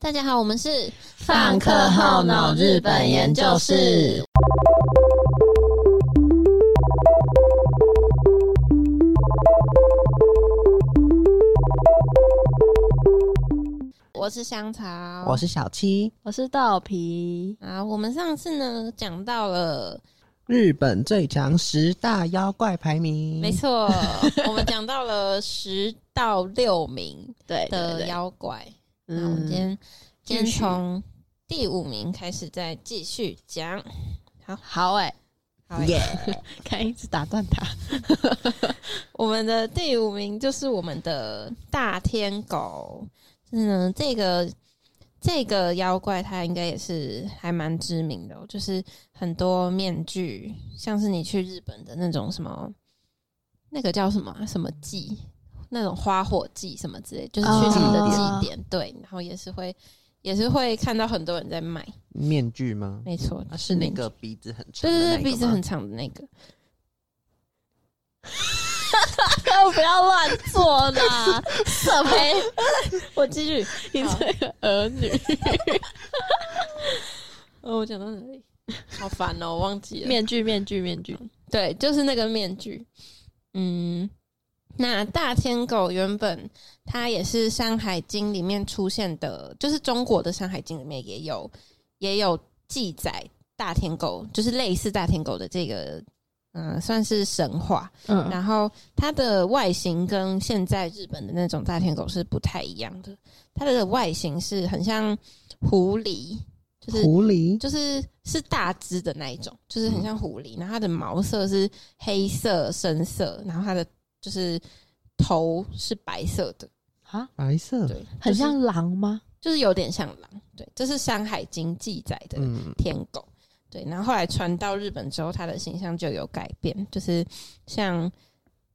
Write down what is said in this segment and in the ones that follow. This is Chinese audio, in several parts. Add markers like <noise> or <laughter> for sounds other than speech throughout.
大家好，我们是放课后脑日本研究室。我是香草，我是小七，我是豆皮。啊，我们上次呢讲到了日本最强十大妖怪排名，没错，我们讲到了十到六名 <laughs> 对的妖怪。那我们今嗯，天今天继续从第五名开始再继续讲。好好哎、好，耶！看一直打断他。<laughs> 我们的第五名就是我们的大天狗。嗯，这个这个妖怪它应该也是还蛮知名的哦、就是很多面具，像是你去日本的那种什么，那个叫什么啊什么祭，那种花火祭什么之类，就是去他们的祭典，对，然后也是会也是会看到很多人在卖，面具吗？没错，啊，是那面个鼻子很长对对对，那个吗鼻子很长的那个。<laughs> 不要乱做啦！什么？我继续，你这个儿女，<laughs> 哦，我讲到哪里？好烦哦，我忘记了。面具，面具，面具。对，就是那个面具。嗯，那大天狗原本它也是《山海经》里面出现的，就是中国的《山海经》里面也有也有记载大天狗，就是类似大天狗的这个，嗯、算是神话。嗯，然后它的外形跟现在日本的那种大天狗是不太一样的，它的外形是很像狐狸，就是狐狸，就是是大只的那一种，就是很像狐狸，然后它的毛色是黑色深色，然后它的就是头是白色的，啊，白色，对，很像狼吗？就是有点像狼，对，这是《山海经》记载的嗯，天狗，对，然后后来传到日本之后，它的形象就有改变，就是像，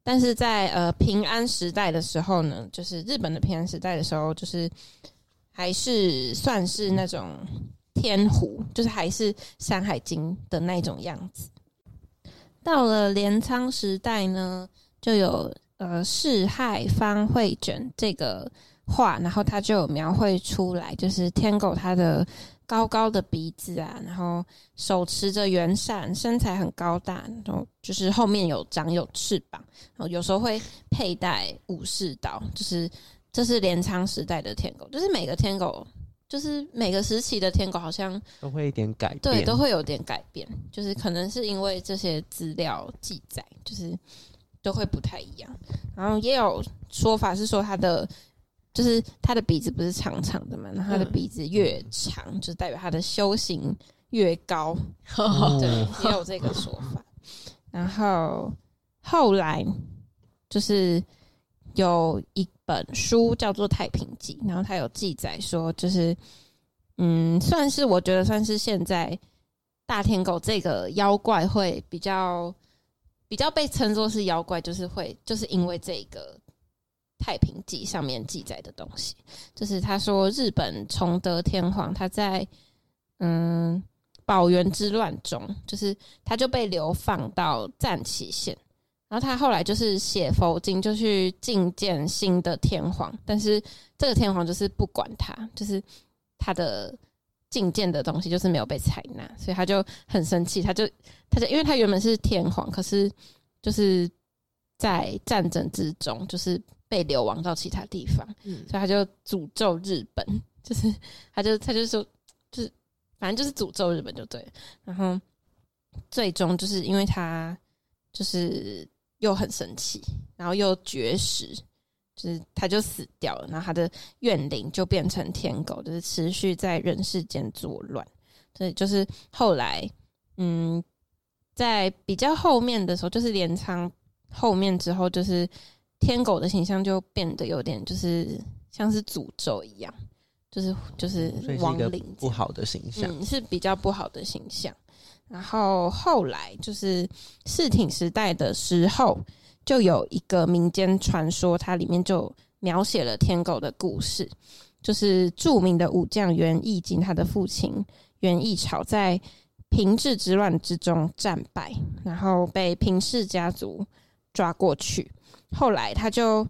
但是在呃平安时代的时候呢，就是日本的平安时代的时候，就是还是算是那种天狐，就是还是《山海经》的那种样子。到了镰仓时代呢，就有呃四害方会卷这个画，然后它就有描绘出来，就是天狗它的高高的鼻子啊，然后手持着圆扇，身材很高大，然后就是后面有长有翅膀，然后有时候会佩戴武士刀，就是这是镰仓时代的天狗，就是每个天狗。就是每个时期的天狗好像都会一点改变，对，都会有点改变，就是可能是因为这些资料记载，就是都会不太一样。然后也有说法是说他的，就是他的鼻子不是长长的嘛，然后他的嗯鼻子越长，就代表他的修行越高，<laughs> 哦对，也有这个说法。然后后来就是有一本书叫做《太平记》，然后它有记载说，就是嗯，算是我觉得算是现在大天狗这个妖怪会比较比较被称作是妖怪，就是会就是因为这个。《太平记》上面记载的东西，就是他说日本崇德天皇他在嗯宝元之乱中，就是他就被流放到赞岐县，然后他后来就是写佛经，就去觐见新的天皇，但是这个天皇就是不管他，就是他的觐见的东西就是没有被采纳，所以他就很生气，他就他就因为他原本是天皇，可是就是在战争之中就是被流亡到其他地方，嗯所以他就诅咒日本，就是他就他就说，就是反正就是诅咒日本就对。然后最终就是因为他就是又很生气，然后又绝食，就是他就死掉了。然后他的怨灵就变成天狗，就是持续在人世间作乱。所以就是后来，嗯，在比较后面的时候，就是镰仓后面之后，就是天狗的形象就变得有点就是像是诅咒一样，就是就是亡灵不好的形象。嗯，是比较不好的形象。然后后来就是世挺时代的时候，就有一个民间传说，它里面就描写了天狗的故事，就是著名的武将袁义经，他的父亲袁义朝在平治之乱之中战败，然后被平氏家族抓过去。后来他就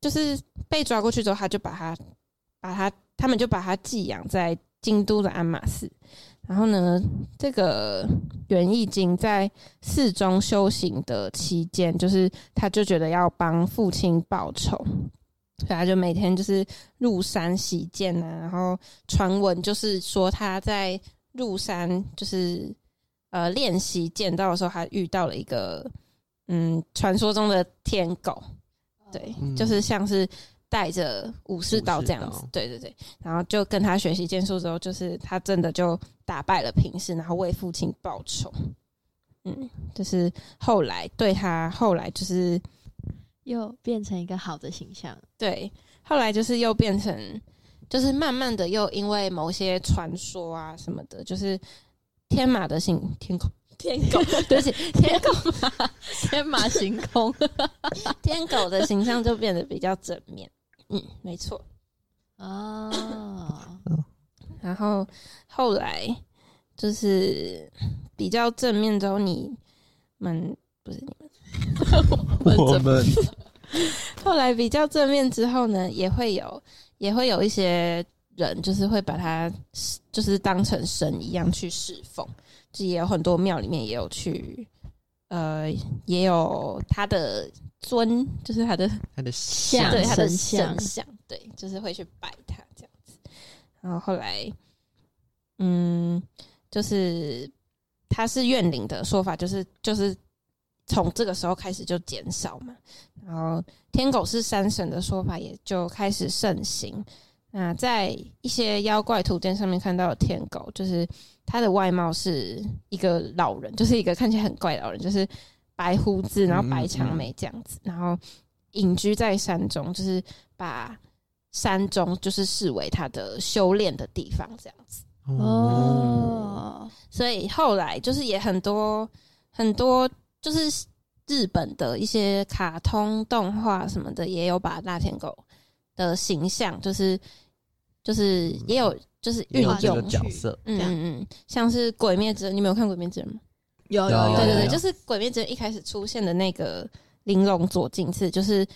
就是被抓过去之后，他就把他把他他们就把他寄养在京都的鞍马寺。然后呢，这个袁义经在寺中修行的期间，就是他就觉得要帮父亲报仇，所以他就每天就是入山习剑啊。然后传闻就是说他在入山就是呃练习剑道的时候，还遇到了一个嗯传说中的天狗，对，嗯就是像是带着武士刀这样子对对对。然后就跟他学习剑术之后，就是他真的就打败了平氏，然后为父亲报仇。嗯，就是后来对他后来就是又变成一个好的形象。对，后来就是又变成，就是慢慢的又因为某些传说啊什么的，就是天马的形天空天狗，<laughs> 对不起，天狗天马行空 <laughs> 天狗的形象就变得比较正面。嗯，没错。哦，然后后来就是比较正面之后，你们不是你们，<laughs> 我们后来比较正面之后呢，也会有也会有一些人，就是会把它就是当成神一样去侍奉，就也有很多庙里面也有去，呃，也有他的尊，就是他的他的像对他的神像像，对，就是会去拜他这样子。然后后来，嗯，就是他是怨灵的说法，就是就是从这个时候开始就减少嘛。然后天狗是山神的说法也就开始盛行。那在一些妖怪图鉴上面看到的天狗，就是他的外貌是一个老人，就是一个看起来很怪的老人，就是白胡子，然后白长眉这样子，然后隐居在山中，就是把山中就是视为他的修炼的地方，这样子。哦，哦，所以后来就是也很多很多就是日本的一些卡通动画什么的，也有把大天狗的形象，就是就是也有就是运有这个用。角色，嗯嗯嗯，像是《鬼灭之刃》，你没有看《鬼灭之刃》吗？有有对对对，就是《鬼灭之刃》一开始出现的那个玲珑左近次，就是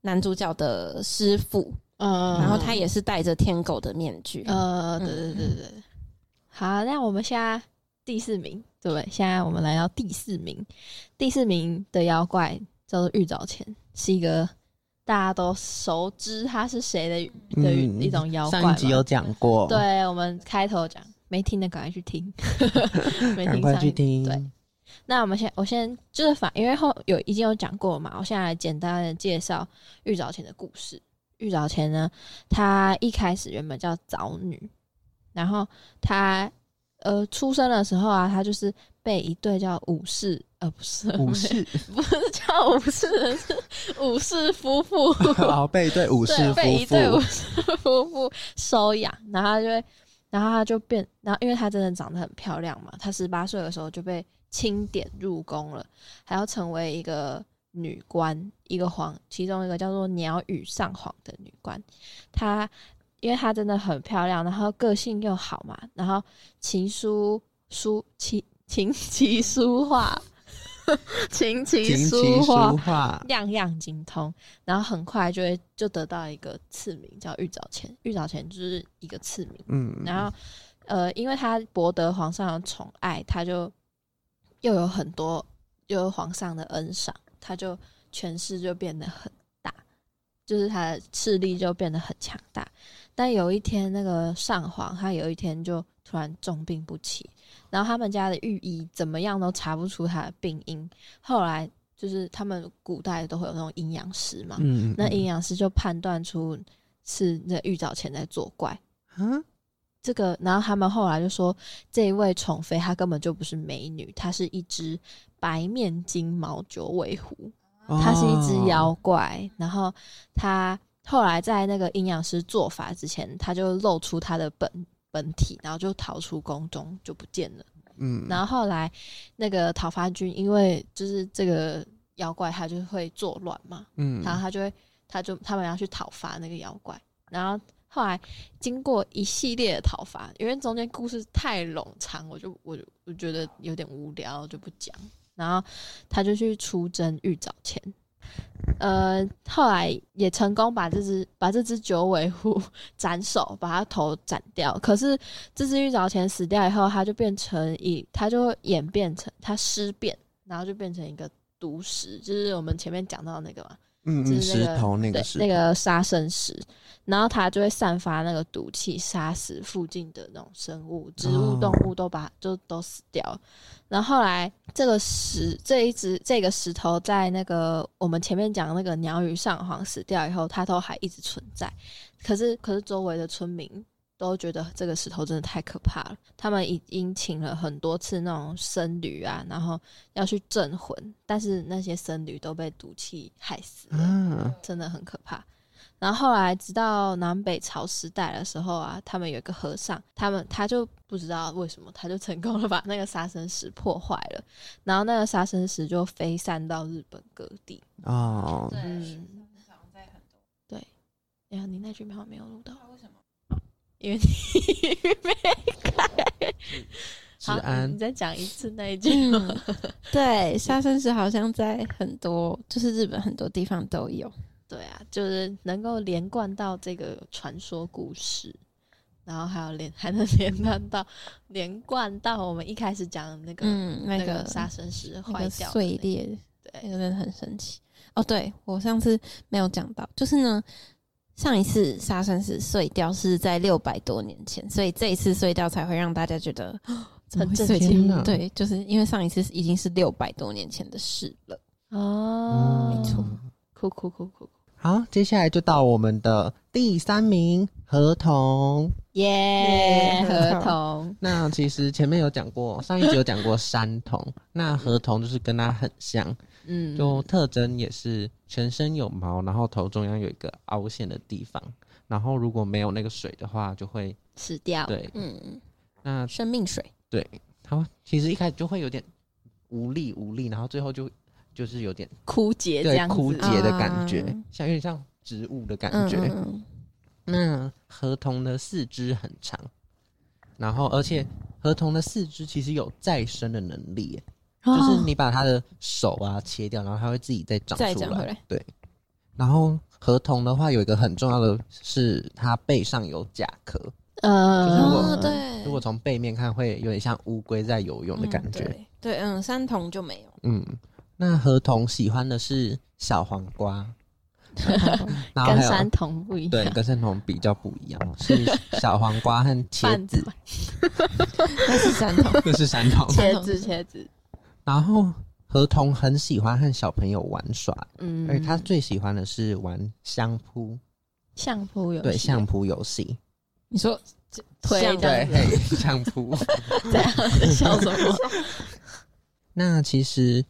男主角的师傅，嗯然后他也是戴着天狗的面具。呃，对对对对。好，那我们现在第四名，对不对？现在我们来到第四名，第四名的妖怪叫做玉藻前，是一个大家都熟知他是谁的的嗯一种妖怪嘛。上一集有讲过，，对我们开头讲，没听的赶快去听，<laughs> 没赶快听。上一去听，对，那我们先，我先就是反，因为后有已经有讲过嘛，我现在来简单的介绍玉藻前的故事。玉藻前呢，她一开始原本叫藻女，然后她呃出生的时候啊，她就是被一对叫武士，呃不是武士，<laughs> 不是叫武士人，是武士夫妇，好 <laughs> 被一对武士对，被一对武妇，士夫妇收养，然后他就会，然后他就变，然后因为他真的长得很漂亮嘛，他十八岁的时候就被钦点入宫了，还要成为一个女官，一个皇，其中一个叫做鸟羽上皇的女官。她因为她真的很漂亮，然后个性又好嘛，然后琴书书琴琴棋书画，<laughs> 琴棋书画，样样精通，然后很快就会就得到一个赐名叫玉藻前，玉藻前就是一个赐名。嗯，然后呃，因为他博得皇上的宠爱，他就又有很多又有皇上的恩赏，他就权势就变得很大，就是他的势力就变得很强大。但有一天，那个上皇他有一天就突然重病不起，然后他们家的御医怎么样都查不出他的病因。后来就是他们古代都会有那种阴阳师嘛，嗯，那阴阳师就判断出是那玉藻前在作怪。嗯，这个，然后他们后来就说，这一位宠妃她根本就不是美女，她是一只白面金毛九尾狐，她是一只妖怪。然后她后来在那个阴阳师做法之前，她就露出她的本本体，然后就逃出宫中就不见了。嗯，然后后来那个讨伐军，因为就是这个妖怪，他就会作乱嘛，嗯，然后他就会，他就他们要去讨伐那个妖怪，然后后来经过一系列的讨伐，因为中间故事太冗长，我就我就我觉得有点无聊，就不讲。然后他就去出征玉藻前，呃，后来也成功把这只把这只九尾狐 <laughs> 斩首，把它头斩掉。可是这只玉藻前死掉以后，它就变成一，它就演变成它尸变，然后就变成一个毒石，就是我们前面讲到那个嘛，嗯嗯，就是那个石头那个石那个杀生石，然后它就会散发那个毒气，杀死附近的那种生物、植物、哦动物都把就都死掉了。然后后来这个石这一只这个石头在那个我们前面讲那个鸟语上皇死掉以后，它都还一直存在。可是可是周围的村民都觉得这个石头真的太可怕了，他们已经请了很多次那种僧侣啊，然后要去镇魂，但是那些僧侣都被毒气害死了。啊，真的很可怕。然后后来直到南北朝时代的时候啊，他们有一个和尚，他们他就不知道为什么，他就成功了把那个杀生石破坏了，然后那个杀生石就飞散到日本各地。哦，嗯，对。哎呀，你那句话没有录到，为什么？因为你没开。好治安你再讲一次那一句。嗯，对，杀生石好像在很多，就是日本很多地方都有。对啊，就是能够连贯到这个传说故事，然后还有连还能连贯到连贯到我们一开始讲的那个、嗯，那那个杀生石坏掉那个碎裂，那对，个真的很神奇。哦，对我上次没有讲到，就是呢，上一次沙生石碎掉是在六百多年前，所以这一次碎掉才会让大家觉得 <gasps> 很震？惊。啊对，就是因为上一次已经是六百多年前的事了。哦，没错。酷酷酷酷酷，好，接下来就到我们的第三名合同。耶，耶合合同，那其实前面有讲过，上一集有讲过山童，那合同就是跟它很像，嗯，就特征也是全身有毛，然后头中央有一个凹陷的地方，然后如果没有那个水的话，就会死掉，对，嗯，那生命水，对它其实一开始就会有点无力无力，然后最后就就是有点枯竭这对样，枯竭的感觉，啊。像有点像植物的感嗯觉。嗯嗯那合同的四肢很长，然后而且河童的四肢其实有再生的能力耶，哦就是你把它的手啊切掉，然后它会自己再长出来对，然后河童的话有一个很重要的是它背上有甲壳，呃，就是如果哦对，如果从背面看会有点像乌龟在游泳的感觉。嗯对对，嗯，三童就没有。嗯，那河童喜欢的是小黄瓜，<laughs> 然后跟还有山童不一样对，跟山童比较不一样，是小黄瓜和茄 <laughs> 子，<laughs> 那是山童。那是山童。茄子茄子，然后合同很喜欢和小朋友玩耍，嗯，而且他最喜欢的是玩相扑，相扑游戏，对相扑游戏，你说推对相扑。这样 <laughs> 笑什么？<laughs> 那其实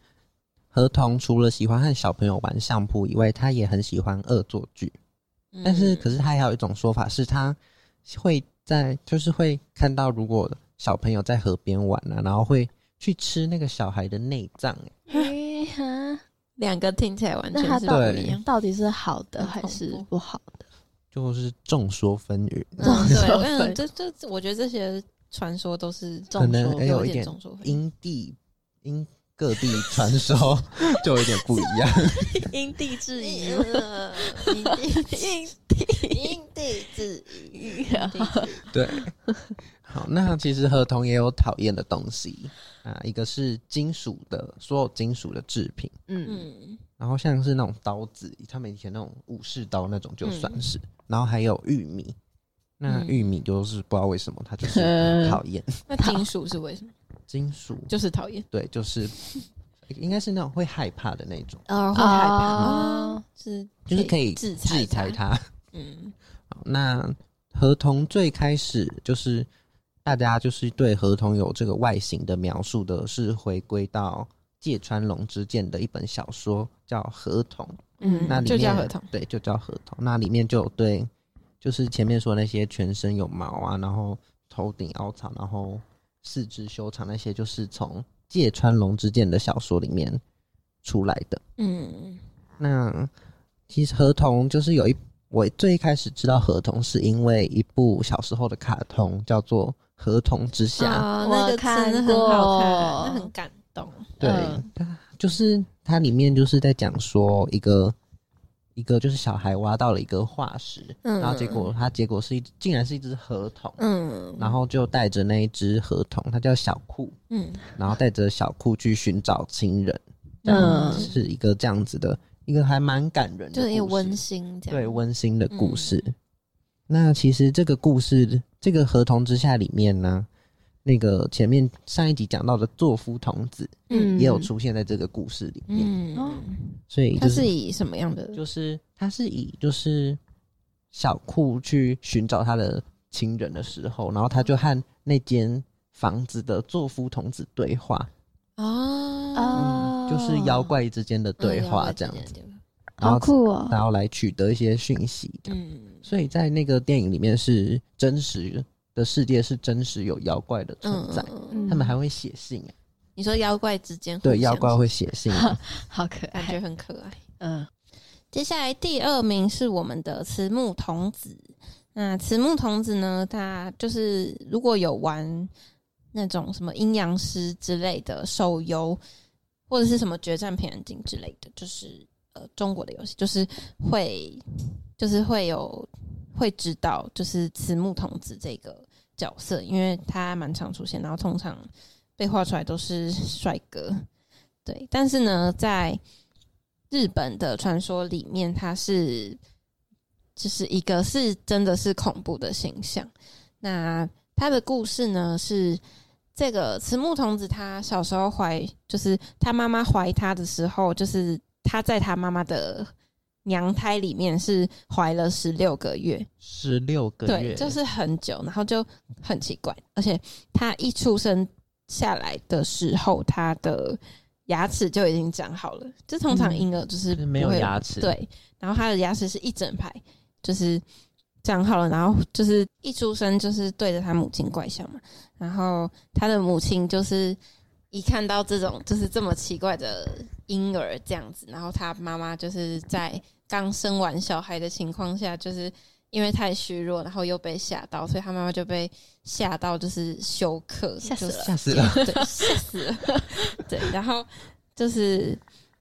合同除了喜欢和小朋友玩相扑以外，他也很喜欢恶作剧。但是，可是他还有一种说法是，他会在就是会看到，如果小朋友在河边玩啊，然后会去吃那个小孩的内脏。哎哈，两个听起来完全是那他到对不一样。到底是好的还是不好的？就是众说纷纭，嗯，对，我跟你这这，我觉得这些传说都是可众能说有也有一点众说纷纭因地因各地传说 <laughs> 就有点不一样。因地制宜，呃因地因地制宜，因地制宜对，好，那其实合同也有讨厌的东西。啊，一个是金属的，所有金属的制品，嗯，嗯，然后像是那种刀子，他们以前那种武士刀那种就算是，然后还有玉米，那嗯。玉米就是不知道为什么它就是 <laughs> 嗯讨厌。那金属是为什么？金属，就是讨厌，对，就是应该是那种会害怕的那种，哦，会害怕哦啊，是就是可以制制裁它。它。嗯 <laughs> 好那合同最开始就是大家就是对合同有这个外形的描述的，是回归到芥川龙之介的一本小说叫《合同》，嗯，那里面就叫合同。对，就叫合同。那里面就有对，就是前面说那些全身有毛啊，然后头顶凹槽，然后四肢修长那些，就是从芥川龙之介的小说里面出来的。嗯那其实合同就是有一，我最一开始知道合同是因为一部小时候的卡通叫做《合同之下》，啊，我那个真的很好看，过那很感动。对嗯，就是它里面就是在讲说一个一个就是小孩挖到了一个化石，嗯然后结果它结果是一竟然是一只河童，嗯然后就带着那一只河童，它叫小酷，嗯然后带着小酷去寻找亲人，嗯是一个这样子的一个还蛮感人的，就是一个温馨这样。对温馨的故事。那其实这个故事，这个合同之下里面呢，那个前面上一集讲到的作夫童子嗯也有出现在这个故事里面，嗯，哦所以就是它是以什么样的？就是他是以就是小库去寻找他的亲人的时候，然后他就和那间房子的作夫童子对话，哦哦就是妖怪之间的对嗯话这样子，子。然后酷哦！然后来取得一些讯息这样。嗯所以在那个电影里面是真实的世界是真实有妖怪的存在，嗯，他们还会写信哎，你说妖怪之间对，妖怪会写信，好可爱感觉爱。很可爱。嗯接下来第二名是我们的慈木童子。那慈木童子呢，他就是如果有玩那种什么阴阳师之类的手游，或者是什么决战平安京之类的，就是呃中国的游戏，就是会就是会有会知道，就是慈木童子这个角色，因为他蛮常出现，然后通常被画出来都是帅哥。对，但是呢，在日本的传说里面，他是就是一个是真的是恐怖的形象。那他的故事呢是这个慈木童子，他小时候怀，就是他妈妈怀他的时候，就是他在他妈妈的娘胎里面是怀了十六个月，十六个月对，月，就是很久，然后就很奇怪，而且他一出生下来的时候，他的牙齿就已经长好了。就通常嗯婴儿就是就是没有牙齿，，对，然后他的牙齿是一整排，就是长好了，然后就是一出生就是对着他母亲怪笑嘛，然后他的母亲就是一看到这种就是这么奇怪的婴儿这样子，然后他妈妈就是在刚生完小孩的情况下，就是因为太虚弱，然后又被吓到，所以他妈妈就被吓到，就是休克，吓死了就吓死了，对，吓死了。<laughs> 对，然后就是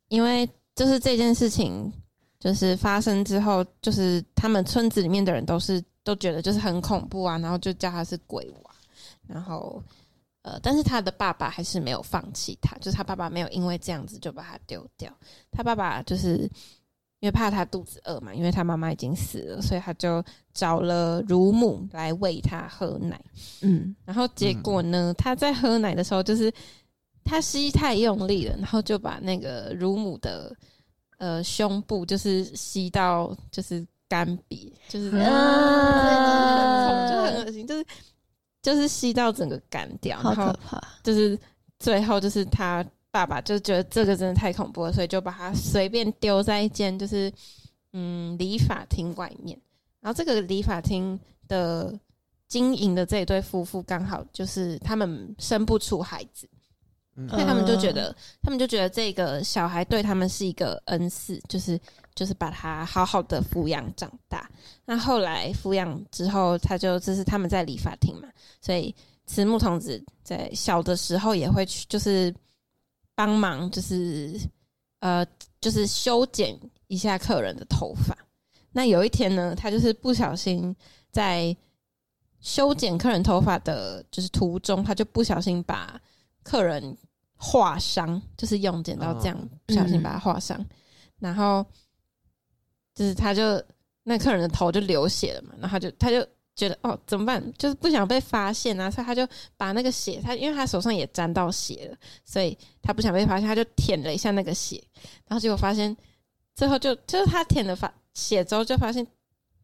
因为就是这件事情就是发生之后，就是他们村子里面的人都是都觉得就是很恐怖啊，然后就叫他是鬼娃，然后呃，但是他的爸爸还是没有放弃他，就是他爸爸没有因为这样子就把他丢掉，他爸爸就是。因为怕他肚子饿嘛，因为他妈妈已经死了，所以他就找了乳母来喂他喝奶。嗯，然后结果呢，他在喝奶的时候，就是他吸太用力了，然后就把那个乳母的呃胸部就是吸到就是干瘪，就是啊就很恶心，就是就是吸到整个干掉，好然后可怕。就是最后就是他爸爸就觉得这个真的太恐怖了，所以就把他随便丢在一间就是嗯理发厅外面。然后这个理发厅的经营的这一对夫妇刚好就是他们生不出孩子，嗯所以他们就觉得他们就觉得这个小孩对他们是一个恩赐，就是就是把他好好的抚养长大。那后来抚养之后，他就这是他们在理发厅嘛，所以慈木童子在小的时候也会去，就是帮忙，就是呃，就是修剪一下客人的头发。那有一天呢，他就是不小心在修剪客人头发的，就是途中，他就不小心把客人划伤，就是用剪刀这样哦不小心把他划伤，然后就是他就那客人的头就流血了嘛，然后他就他就觉得哦怎么办，就是不想被发现啊，所以他就把那个血，他因为他手上也沾到血了，所以他不想被发现，他就舔了一下那个血，然后结果发现最后就就是他舔了发血之后就发现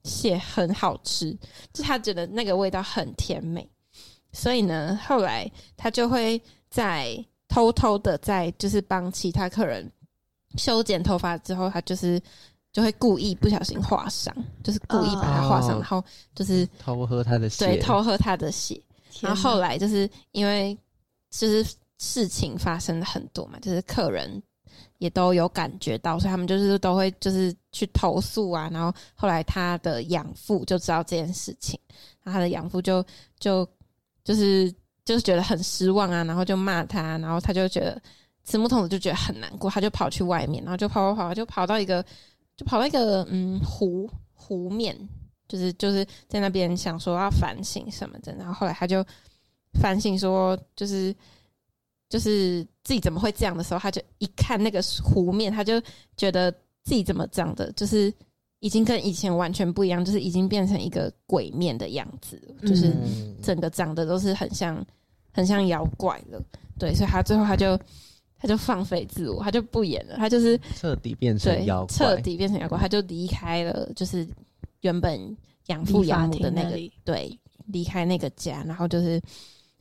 血很好吃，就他觉得那个味道很甜美，所以呢，后来他就会在偷偷的在就是帮其他客人修剪头发之后，他就是就会故意不小心划伤，就是故意把它划伤，哦。然后就是偷喝他的血，对偷喝他的血，然后后来来就是因为就是事情发生了很多嘛，就是客人也都有感觉到，所以他们就是都会就是去投诉啊。然后后来他的养父就知道这件事情，然后他的养父就就就是就是觉得很失望啊，然后就骂他，然后他就觉得慈木童子就觉得很难过，他就跑去外面，然后就跑跑跑，就跑到一个，就跑到一个嗯湖湖面，就是就是在那边想说要反省什么的，然后后来他就反省说，就是就是自己怎么会这样的时候，他就一看那个湖面，他就觉得自己怎么长的，就是已经跟以前完全不一样，就是已经变成一个鬼面的样子，就是嗯整个长得都是很像很像妖怪了。对，所以他最后他就他就放飞自我，他就不演了，他就是彻底变成对妖彻，底变成妖怪，他就离开了，就是原本养父养母的那个对，离开那个家，然后就是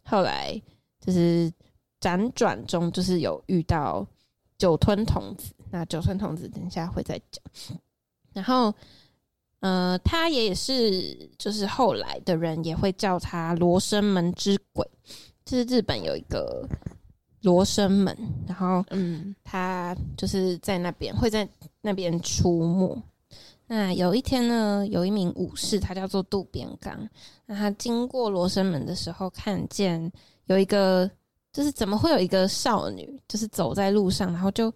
后来就是辗转中，就是有遇到酒吞童子，那酒吞童子等一下会再讲。然后，呃，他也是，就是后来的人也会叫他罗生门之鬼，就是日本有一个罗生门，然后嗯他就是在那边会在那边出没。那有一天呢，有一名武士，他叫做渡边刚。那他经过罗生门的时候，看见有一个，就是怎么会有一个少女，就是走在路上，然后就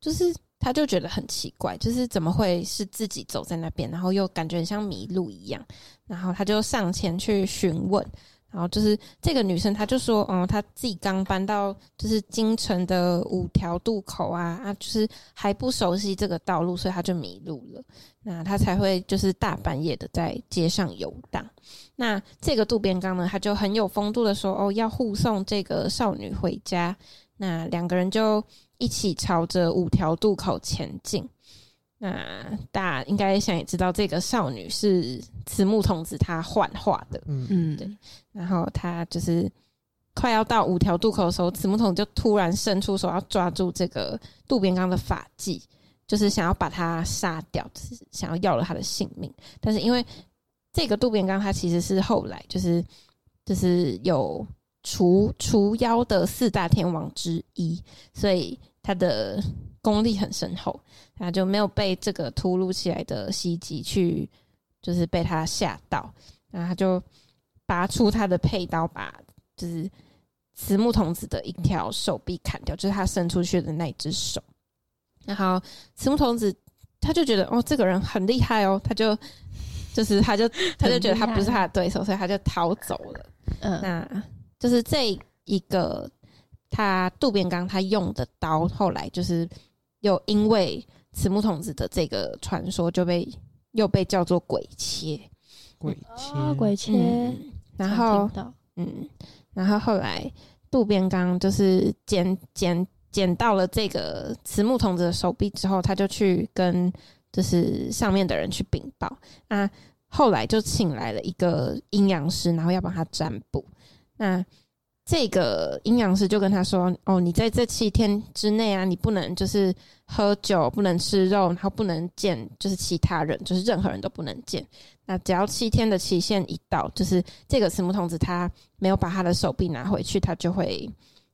就是他就觉得很奇怪，就是怎么会是自己走在那边，然后又感觉很像迷路一样。然后他就上前去询问，然后就是这个女生，她就说，嗯，她自己刚搬到就是京城的五条渡口啊啊，就是还不熟悉这个道路，所以她就迷路了。那她才会就是大半夜的在街上游荡。那这个渡边刚呢，他就很有风度的说，哦，要护送这个少女回家。那两个人就一起朝着五条渡口前进。那大家应该想也知道，这个少女是慈木童子她幻化的。嗯，嗯，对然后他就是快要到五条渡口的时候，慈木童就突然伸出手要抓住这个渡边刚的发髻，就是想要把他杀掉，就是想要要了他的性命。但是因为这个渡边刚他其实是后来就是就是有除除妖的四大天王之一，所以他的功力很深厚，他就没有被这个突如其来的袭击去就是被他吓到，然后他就拔出他的佩刀，把就是慈木童子的一条手臂砍掉，就是他伸出去的那一只手。然后慈木童子他就觉得哦，这个人很厉害哦，他就就是他就他就觉得他不是他的对手，所以他就逃走了。嗯那就是这一个他渡边刚他用的刀，后来就是又因为慈木童子的这个传说，就被又被叫做鬼切。鬼切，哦，鬼切，嗯，然常后嗯，然后后来渡边刚就是捡捡捡到了这个慈木童子的手臂之后，他就去跟就是上面的人去禀报。那后来就请来了一个阴阳师，然后要帮他占卜。那这个阴阳师就跟他说：“哦，你在这七天之内啊，你不能就是喝酒，不能吃肉，然后不能见就是其他人，就是任何人都不能见。那只要七天的期限一到，就是这个慈木童子他没有把他的手臂拿回去，他就会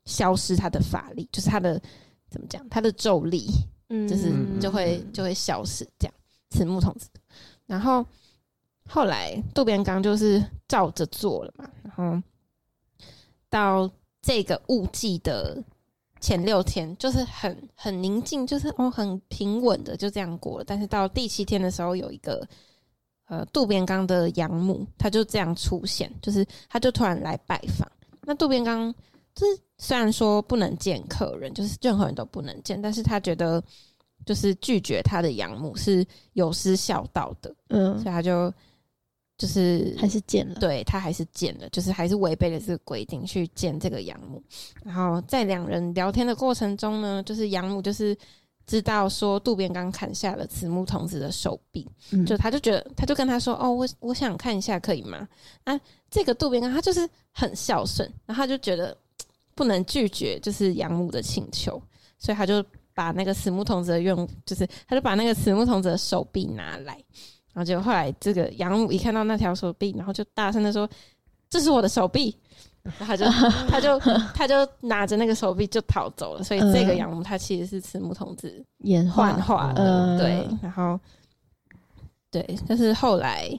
消失他的法力，就是他的怎么讲，他的咒力嗯就是嗯就会就会消失这样。慈木童子，然后后来渡边刚就是照着做了嘛，然后到这个雾季的前六天，就是很很宁静，就是哦很平稳的就这样过了。但是到第七天的时候，有一个呃渡边刚的养母，他就这样出现，就是他就突然来拜访。那渡边刚就是虽然说不能见客人，就是任何人都不能见，但是他觉得就是拒绝他的养母是有失孝道的，嗯所以，他就就是还是见了，对他还是见了，就是还是违背了这个规定去见这个养母。然后在两人聊天的过程中呢，就是养母就是知道说渡边刚砍下了慈木童子的手臂，嗯就他就觉得他就跟他说：“哦，我我想看一下，可以吗？”啊，这个渡边刚他就是很孝顺，然后他就觉得不能拒绝就是养母的请求，所以他就把那个慈木童子的用，就是他就把那个慈木童子的手臂拿来。然后结果后来这个养母一看到那条手臂，然后就大声的说：“这是我的手臂。”然后他就 <laughs> 他就他就拿着那个手臂就逃走了。所以这个养母她其实是慈母童子演幻化的，嗯对，然后对，但是后来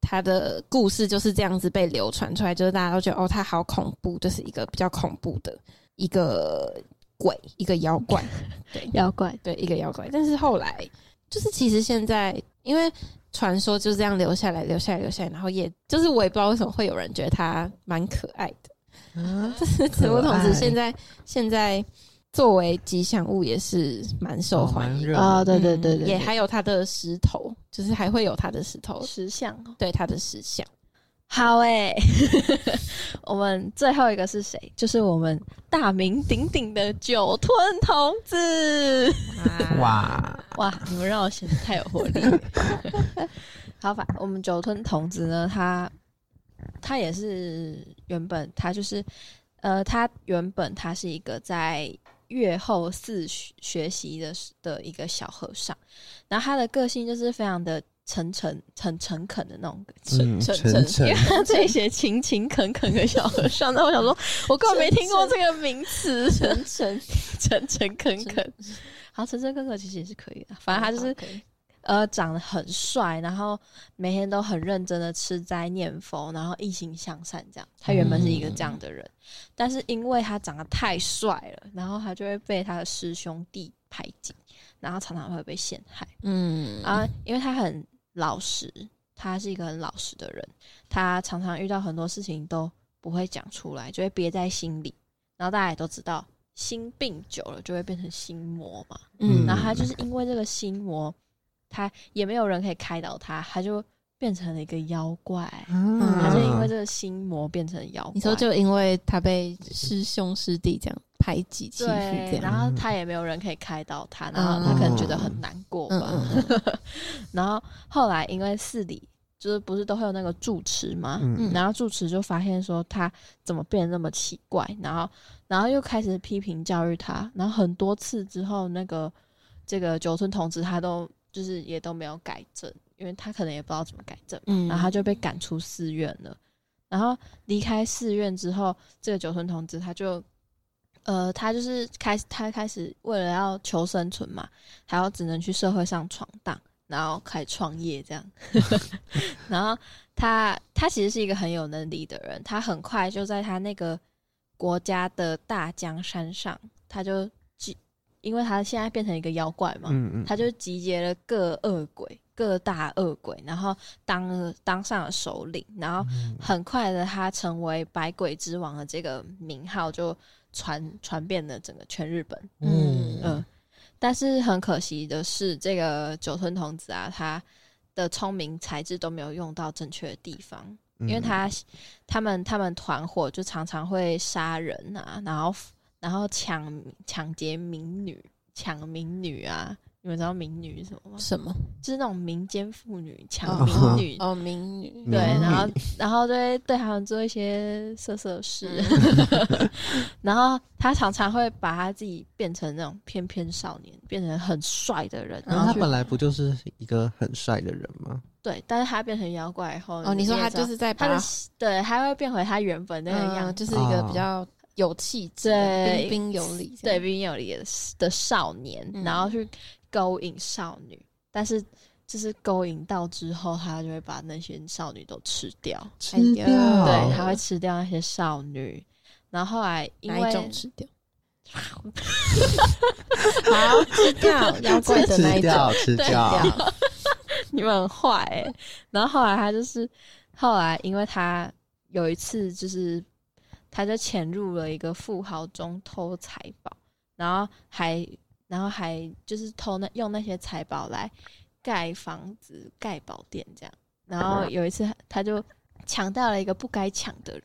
他的故事就是这样子被流传出来，就是大家都觉得哦，他好恐怖，就是一个比较恐怖的一个鬼，一个妖怪，<laughs> 对妖怪对，一个妖怪。但是后来就是其实现在因为传说就这样留下来，留下来，留下来，然后也就是我也不知道为什么会有人觉得它蛮可爱的。啊，<laughs> 就是紫木童可爱子现在现在作为吉祥物也是蛮受欢迎啊，对对嗯对对，也还有它的石头，就是还会有它的石头，石像哦。对它的石像。好诶、<laughs> 我们最后一个是谁？就是我们大名鼎鼎的酒吞童子。哇，哇，你们让我显得太有活力。<laughs> 好，吧我们酒吞童子呢，他他也是原本他就是呃，他原本他是一个在月后寺学学习的的一个小和尚，然后他的个性就是非常的诚诚很诚恳的那种嗯，沉沉沉沉。因为他这些勤勤恳恳的小和尚，那我想说，<laughs> 我根本没听过这个名词，诚诚诚诚恳恳。好，诚诚恳恳其实也是可以的，反正他就是呃长得很帅，然后每天都很认真的吃斋念佛，然后一心向善这样。他原本是一个这样的人，但是因为他长得太帅了，然后他就会被他的师兄弟排挤，然后常常会被陷害。嗯啊，因为他很老实，他是一个很老实的人，他常常遇到很多事情都不会讲出来，就会憋在心里。然后大家也都知道，心病久了就会变成心魔嘛。嗯然后他就是因为这个心魔，他也没有人可以开导他，他就变成了一个妖怪。啊他就因为这个心魔变成妖怪。你说就因为他被师兄师弟这样排挤欺负这，样，然后他也没有人可以开导他，然后他可能觉得很难过吧。<laughs> 然后后来因为寺里就是不是都会有那个住持嘛？嗯然后住持就发现说他怎么变得那么奇怪，然后然后又开始批评教育他，然后很多次之后，那个这个九村童子他都就是也都没有改正，因为他可能也不知道怎么改正，嗯然后他就被赶出寺院了。然后离开寺院之后，这个九村童子他就，呃，他就是开始他开始为了要求生存嘛，还要只能去社会上闯荡，然后开始创业这样。<laughs> 然后他他其实是一个很有能力的人，他很快就在他那个国家的大江山上，他就集，因为他现在变成一个妖怪嘛，嗯嗯，他就集结了各恶鬼、各大恶鬼，然后当当上了首领，然后很快的他成为百鬼之王的这个名号就传传遍了整个全日本。嗯嗯，但是很可惜的是，这个九吞童子啊，他的聪明才智都没有用到正确的地方，嗯因为他他们他们团伙就常常会杀人啊，然后然后抢抢劫民女，抢民女啊。你们知道民女什么吗？什么就是那种民间妇女抢哦民女，哦，民女对，然后然后就会对他们做一些色色事，嗯 <laughs> 然后他常常会把他自己变成那种翩翩少年，变成很帅的人，然后他本来不就是一个很帅的人吗？对，但是他变成妖怪以后，哦，你说他就是在把他的对，他会变回他原本那个样嗯，就是一个哦比较有气质、对彬彬有礼对样，彬彬有礼的的少年，嗯。然后去勾引少女，但是就是勾引到之后，他就会把那些少女都吃掉，吃掉，对，他会吃掉那些少女。然后后来因哪为一种吃掉？<laughs> 好，吃掉 <laughs> 妖怪的那一种，吃掉，吃掉，<laughs> 你们很坏哎、然后后来他就是后来，因为他有一次就是他就潜入了一个富豪中偷财宝，然后还然后还就是偷那用那些财宝来盖房子、盖宝店这样。然后有一次他就抢到了一个不该抢的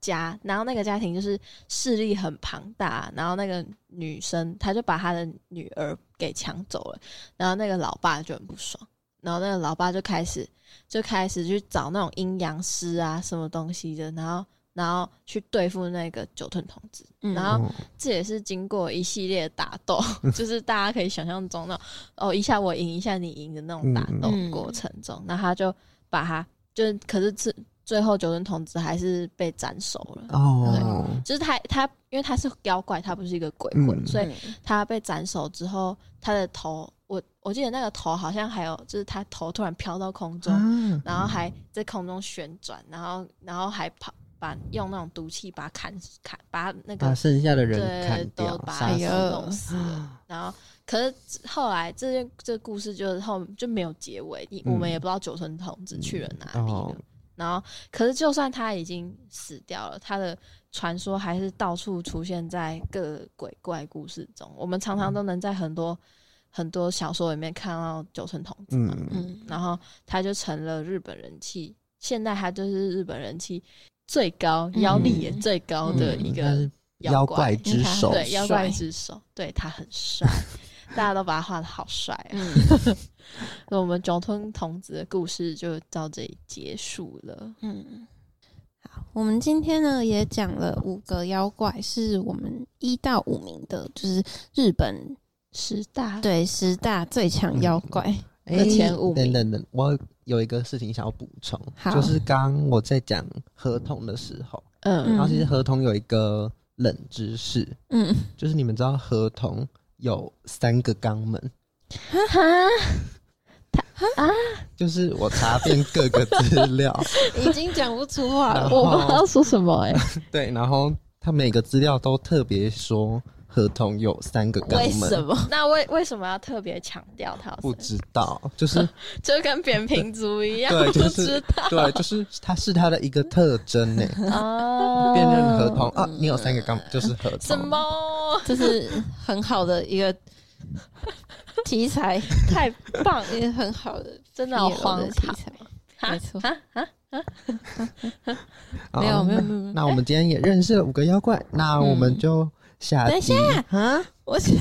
家，然后那个家庭就是势力很庞大，然后那个女生她就把她的女儿给抢走了，然后那个老爸就很不爽。然后那个老爸就开始就开始去找那种阴阳师啊，什么东西的，然后然后去对付那个九吞童子。嗯。然后哦。这也是经过一系列的打斗，<laughs> 就是大家可以想象中那种哦，一下我赢，一下你赢的那种打斗嗯。过程中，那、他就把他就是，可是最最后九吞童子还是被斩首了。哦，就是他他因为他是妖怪，他不是一个鬼魂，嗯。所以嗯。他被斩首之后，他的头，我我记得那个头好像还有，就是他头突然飘到空中，啊。然后还在空中旋转，然后然后还跑，把用那种毒气把它砍砍，把那个把剩下的人对砍掉都，把杀死哎呦弄死了。然后，可是后来这件这故事就是后就没有结尾，你、嗯我们也不知道九村童子去了哪里了。哦然后，可是就算他已经死掉了，他的传说还是到处出现在各鬼怪故事中。我们常常都能在很多很多小说里面看到九村童子嘛。嗯，嗯，然后他就成了日本人气，现在他就是日本人气最高、嗯妖力也最高的一个妖妖怪之首，对妖怪之首，对他很帅，<laughs> 大家都把他画的好帅啊。嗯。<laughs> 那我们九吞童子的故事就到这里结束了。嗯，好，我们今天呢也讲了五个妖怪，是我们一到五名的，就是日本十大。对十大最强妖怪。哎的前五名。等等等，我有一个事情想要补充，就是刚刚我在讲合同的时候，嗯。然后其实合同有一个冷知识，嗯，就是你们知道合同有三个肛门，哈？哈，啊？就是我查遍各个资料，<laughs> 已经讲不出话了。我不知道说什么哎、<laughs> 对，然后他每个资料都特别说合同有三个为肛门，什么？<laughs> 那为为什么要特别强调它？有不知道，<laughs> 就是就跟扁平足一样，对，就不是知道。对，就是它是它的一个特征呢。哦。辨认合同啊，你有三个肛就是合同，什么？这是很好的一个 <laughs> 题材，太棒了，也很好的，真的好荒题唐材。没错，好没有没有没有没有。那我们今天也认识了五个妖怪，那我们就下等一下啊，我想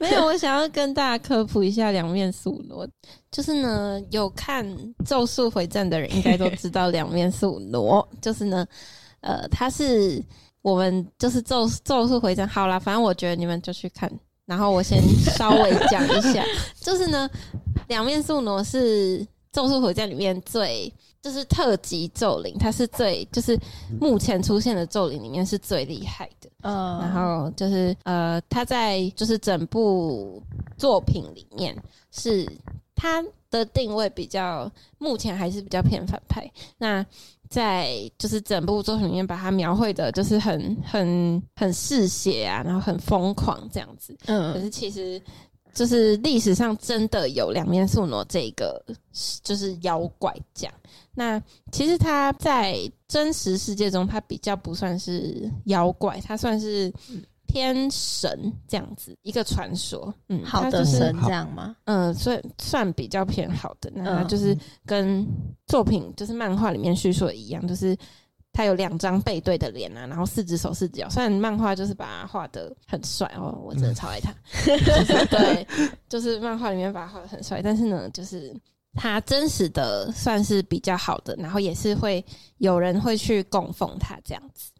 没有，我想要跟大家科普一下两面宿傩。就是呢，有看《咒术回战》的人应该都知道两面宿傩，就是呢，呃，它是我们就是咒咒术回战。好啦，反正我觉得你们就去看。然后我先稍微讲一下，就是呢，两面宿傩是《咒术回战》里面最就是特级咒灵，它是最就是目前出现的咒灵里面是最厉害的。嗯然后就是呃，他在就是整部作品里面是他的定位比较，目前还是比较偏反派。那在就是整部作品里面，把它描绘的就是很很很嗜血啊，然后很疯狂这样子。嗯可嗯是其实就是历史上真的有两面宿傩这个就是妖怪这样。那其实他在真实世界中，他比较不算是妖怪，他算是偏神这样子一个传说。嗯，好他就是的神这样吗？嗯，算算比较偏好的。那就是跟作品就是漫画里面叙述的一样，就是他有两张背对的脸啊，然后四只手四只脚。虽然漫画就是把他画的很帅哦，我真的超爱他。就 <laughs> 是 <laughs> 对，就是漫画里面把他画的很帅，但是呢，就是他真实的算是比较好的，然后也是会有人会去供奉他这样子。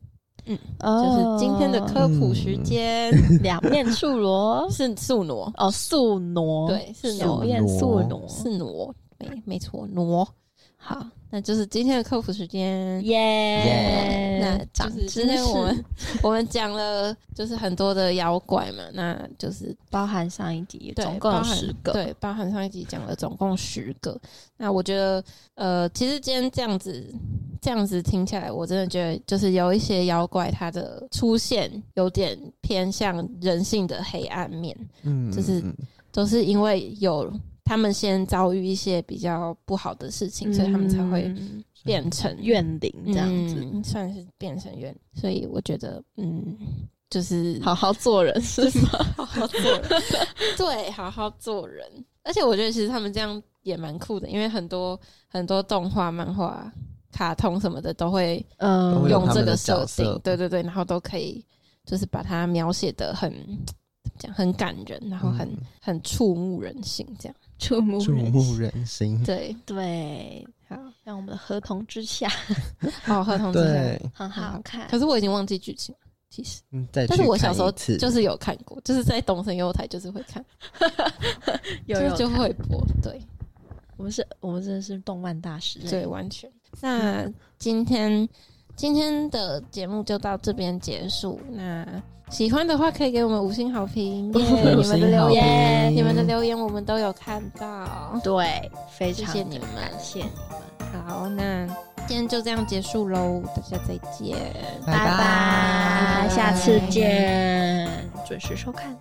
嗯。就是今天的科普时间、<laughs> 两面素罗。是素挪，哦，素挪对，是傩，两面素挪是挪，没没错，挪。好，那就是今天的科普时间。耶那长就是知今天我们识，<laughs> 我们讲了就是很多的妖怪嘛，那就是包含上一集总共有十个，对，包含上一集讲了总共十个。那我觉得，呃，其实今天这样子这样子听起来，我真的觉得就是有一些妖怪它的出现有点偏向人性的黑暗面，嗯就是嗯都是因为有他们先遭遇一些比较不好的事情，所以他们才会嗯变成怨灵这样子，嗯算是变成怨。所以我觉得，嗯，就是好好做人是吗？好好做人，<laughs> 对，好好做人。而且我觉得其实他们这样也蛮酷的，因为很多很多动画、漫画、卡通什么的都会嗯用这个设定，对对对，然后都可以就是把它描写的很怎么讲，很感人，然后很、嗯很触目人心，这样。<laughs> 触目人触目人心，对，对，好，像我们的合同之下好，<laughs> 合同之下。很好看。可是我已经忘记剧情了，其实，嗯，但是我小时候就是有看过，就是在东森优台就是会看，<laughs> 有有就就会播，对。我们是，我们真的是动漫大师。对，完全。那今天今天的节目就到这边结束。那喜欢的话，可以给我们五星好评，<laughs> 你们的留言，你们的留言我们都有看到。对，非常谢谢你们感谢你们。好，那今天就这样结束喽，大家再见。拜拜拜，下次见，准时收看。